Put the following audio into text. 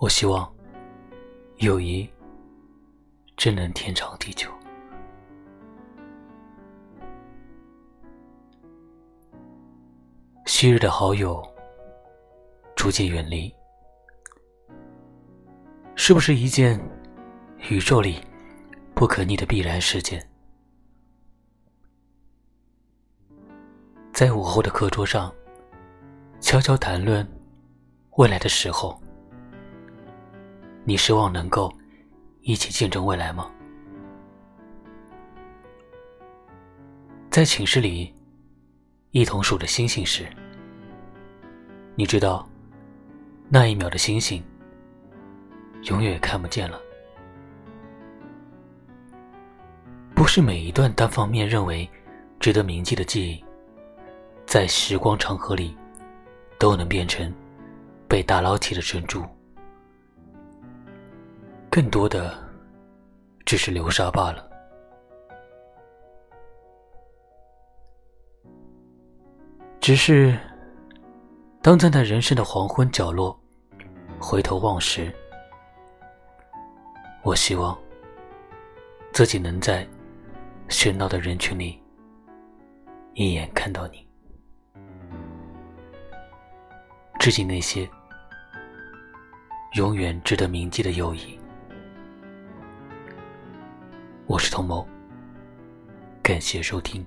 我希望友谊真能天长地久。昔日的好友逐渐远离，是不是一件宇宙里不可逆的必然事件？在午后的课桌上，悄悄谈论未来的时候。你希望能够一起见证未来吗？在寝室里一同数着星星时，你知道那一秒的星星永远也看不见了。不是每一段单方面认为值得铭记的记忆，在时光长河里都能变成被打捞起的珍珠。更多的只是流沙罢了。只是，当站在人生的黄昏角落，回头望时，我希望自己能在喧闹的人群里一眼看到你。致敬那些永远值得铭记的友谊。我是童谋，感谢收听。